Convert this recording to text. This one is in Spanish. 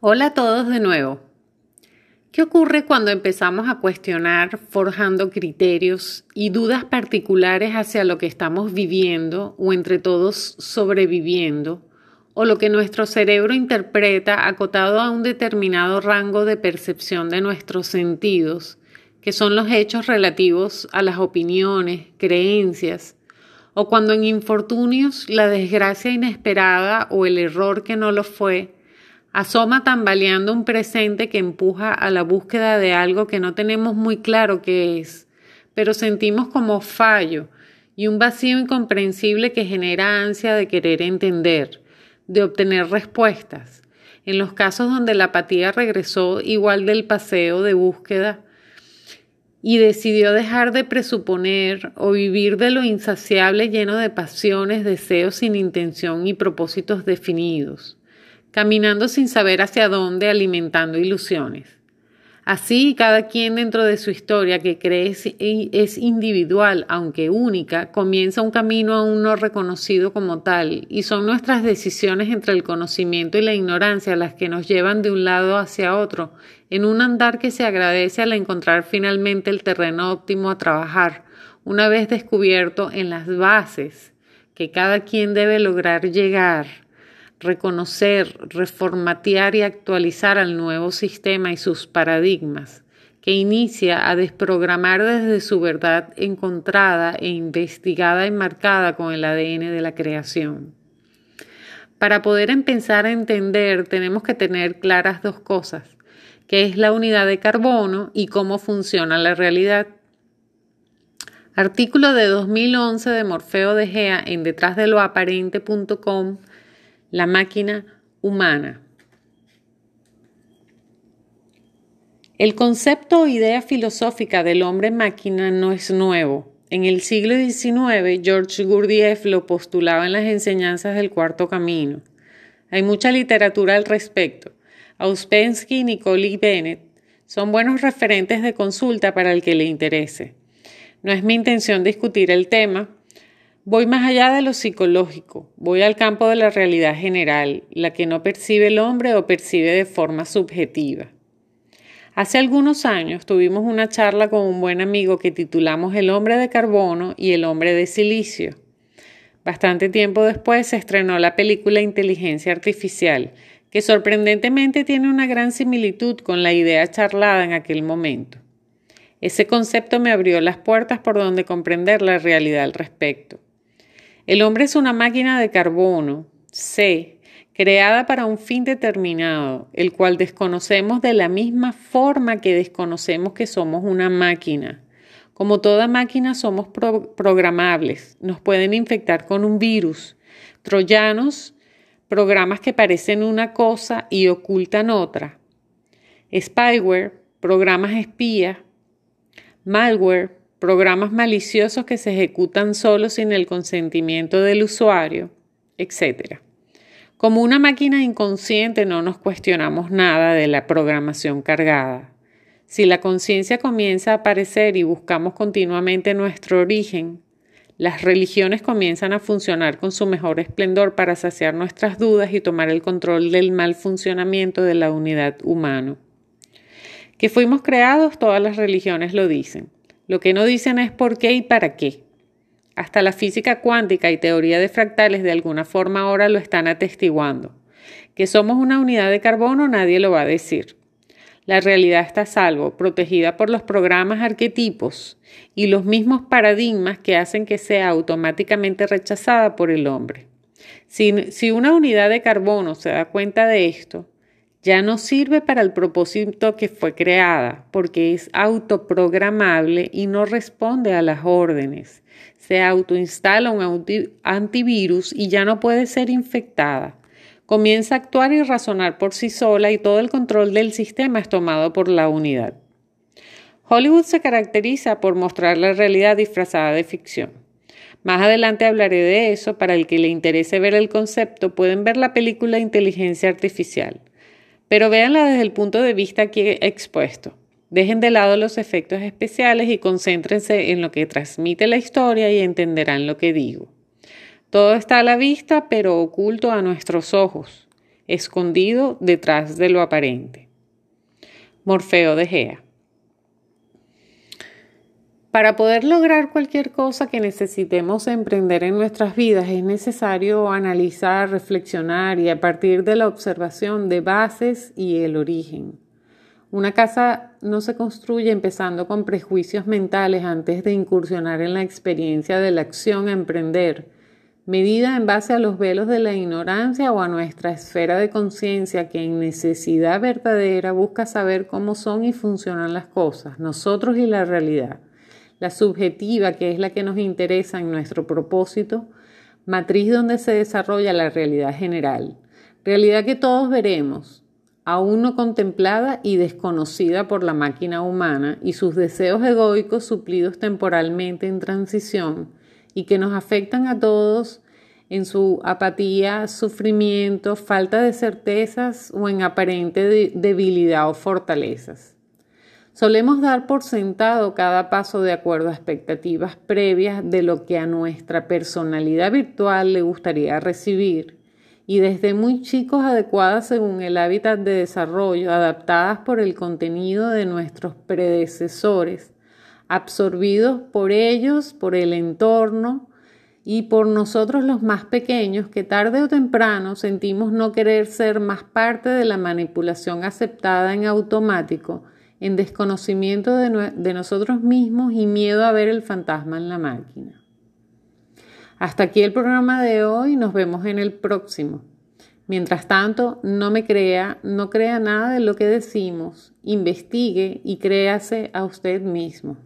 Hola a todos de nuevo. ¿Qué ocurre cuando empezamos a cuestionar forjando criterios y dudas particulares hacia lo que estamos viviendo o entre todos sobreviviendo o lo que nuestro cerebro interpreta acotado a un determinado rango de percepción de nuestros sentidos, que son los hechos relativos a las opiniones, creencias, o cuando en infortunios la desgracia inesperada o el error que no lo fue asoma tambaleando un presente que empuja a la búsqueda de algo que no tenemos muy claro qué es, pero sentimos como fallo y un vacío incomprensible que genera ansia de querer entender, de obtener respuestas. En los casos donde la apatía regresó igual del paseo de búsqueda y decidió dejar de presuponer o vivir de lo insaciable lleno de pasiones, deseos sin intención y propósitos definidos caminando sin saber hacia dónde, alimentando ilusiones. Así, cada quien dentro de su historia que cree es individual, aunque única, comienza un camino aún no reconocido como tal, y son nuestras decisiones entre el conocimiento y la ignorancia las que nos llevan de un lado hacia otro, en un andar que se agradece al encontrar finalmente el terreno óptimo a trabajar, una vez descubierto en las bases que cada quien debe lograr llegar reconocer, reformatear y actualizar al nuevo sistema y sus paradigmas, que inicia a desprogramar desde su verdad encontrada e investigada y marcada con el ADN de la creación. Para poder empezar a entender tenemos que tener claras dos cosas, que es la unidad de carbono y cómo funciona la realidad. Artículo de 2011 de Morfeo de Gea en detrásdeloaparente.com la máquina humana. El concepto o idea filosófica del hombre-máquina no es nuevo. En el siglo XIX, George Gurdjieff lo postulaba en las enseñanzas del Cuarto Camino. Hay mucha literatura al respecto. Auspensky y Nicole Bennett son buenos referentes de consulta para el que le interese. No es mi intención discutir el tema, Voy más allá de lo psicológico, voy al campo de la realidad general, la que no percibe el hombre o percibe de forma subjetiva. Hace algunos años tuvimos una charla con un buen amigo que titulamos El hombre de carbono y el hombre de silicio. Bastante tiempo después se estrenó la película Inteligencia Artificial, que sorprendentemente tiene una gran similitud con la idea charlada en aquel momento. Ese concepto me abrió las puertas por donde comprender la realidad al respecto. El hombre es una máquina de carbono, C, creada para un fin determinado, el cual desconocemos de la misma forma que desconocemos que somos una máquina. Como toda máquina somos programables, nos pueden infectar con un virus. Troyanos, programas que parecen una cosa y ocultan otra. Spyware, programas espía. Malware, programas maliciosos que se ejecutan solo sin el consentimiento del usuario, etc. Como una máquina inconsciente no nos cuestionamos nada de la programación cargada. Si la conciencia comienza a aparecer y buscamos continuamente nuestro origen, las religiones comienzan a funcionar con su mejor esplendor para saciar nuestras dudas y tomar el control del mal funcionamiento de la unidad humana. Que fuimos creados, todas las religiones lo dicen. Lo que no dicen es por qué y para qué. Hasta la física cuántica y teoría de fractales de alguna forma ahora lo están atestiguando. Que somos una unidad de carbono nadie lo va a decir. La realidad está a salvo, protegida por los programas arquetipos y los mismos paradigmas que hacen que sea automáticamente rechazada por el hombre. Si, si una unidad de carbono se da cuenta de esto, ya no sirve para el propósito que fue creada, porque es autoprogramable y no responde a las órdenes. Se autoinstala un antivirus y ya no puede ser infectada. Comienza a actuar y razonar por sí sola y todo el control del sistema es tomado por la unidad. Hollywood se caracteriza por mostrar la realidad disfrazada de ficción. Más adelante hablaré de eso. Para el que le interese ver el concepto, pueden ver la película Inteligencia Artificial. Pero véanla desde el punto de vista aquí expuesto. Dejen de lado los efectos especiales y concéntrense en lo que transmite la historia y entenderán lo que digo. Todo está a la vista, pero oculto a nuestros ojos. escondido detrás de lo aparente. Morfeo de Gea. Para poder lograr cualquier cosa que necesitemos emprender en nuestras vidas es necesario analizar, reflexionar y a partir de la observación de bases y el origen. Una casa no se construye empezando con prejuicios mentales antes de incursionar en la experiencia de la acción a emprender, medida en base a los velos de la ignorancia o a nuestra esfera de conciencia que en necesidad verdadera busca saber cómo son y funcionan las cosas, nosotros y la realidad, la subjetiva que es la que nos interesa en nuestro propósito, matriz donde se desarrolla la realidad general, realidad que todos veremos, aún no contemplada y desconocida por la máquina humana y sus deseos egoicos suplidos temporalmente en transición y que nos afectan a todos en su apatía, sufrimiento, falta de certezas o en aparente debilidad o fortalezas. Solemos dar por sentado cada paso de acuerdo a expectativas previas de lo que a nuestra personalidad virtual le gustaría recibir y desde muy chicos adecuadas según el hábitat de desarrollo, adaptadas por el contenido de nuestros predecesores, absorbidos por ellos, por el entorno y por nosotros los más pequeños que tarde o temprano sentimos no querer ser más parte de la manipulación aceptada en automático, en desconocimiento de, nosotros mismos y miedo a ver el fantasma en la máquina. Hasta aquí el programa de hoy, nos vemos en el próximo. Mientras tanto, no me crea, no crea nada de lo que decimos, investigue y créase a usted mismo.